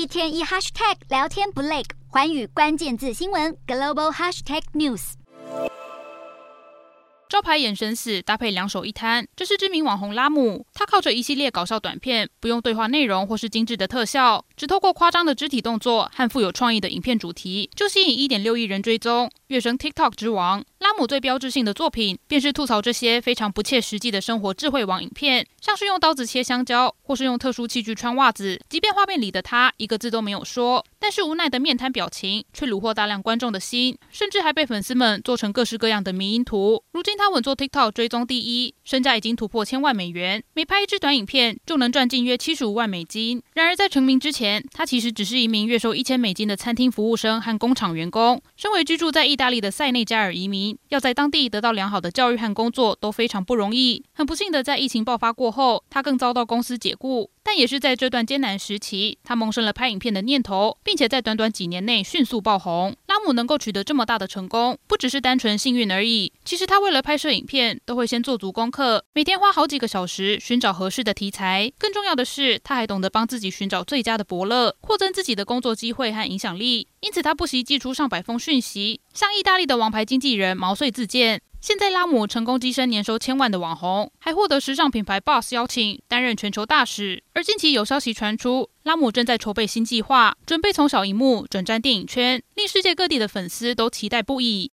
一天一 hashtag 聊天不累，寰宇关键字新闻 global hashtag news。招牌眼神死，搭配两手一摊，这是知名网红拉姆。他靠着一系列搞笑短片，不用对话内容或是精致的特效，只透过夸张的肢体动作和富有创意的影片主题，就吸引一点六亿人追踪，跃升 TikTok 之王。拉姆最标志性的作品，便是吐槽这些非常不切实际的生活智慧网影片，像是用刀子切香蕉，或是用特殊器具穿袜子。即便画面里的他一个字都没有说，但是无奈的面瘫表情却虏获大量观众的心，甚至还被粉丝们做成各式各样的迷因图。如今他稳坐 TikTok 追踪第一，身价已经突破千万美元，每拍一支短影片就能赚进约七十五万美金。然而在成名之前，他其实只是一名月收一千美金的餐厅服务生和工厂员工。身为居住在意大利的塞内加尔移民，要在当地得到良好的教育和工作都非常不容易。很不幸的，在疫情爆发过后，他更遭到公司解雇。但也是在这段艰难时期，他萌生了拍影片的念头，并且在短短几年内迅速爆红。拉姆能够取得这么大的成功，不只是单纯幸运而已。其实他为了拍摄影片，都会先做足功课，每天花好几个小时寻找合适的题材。更重要的是，他还懂得帮自己寻找最佳的伯乐，扩增自己的工作机会和影响力。因此，他不惜寄出上百封讯息，向意大利的王牌经纪人毛遂自荐。现在，拉姆成功跻身年收千万的网红，还获得时尚品牌 BOSS 邀请担任全球大使。而近期有消息传出，拉姆正在筹备新计划，准备从小荧幕转战电影圈，令世界各地的粉丝都期待不已。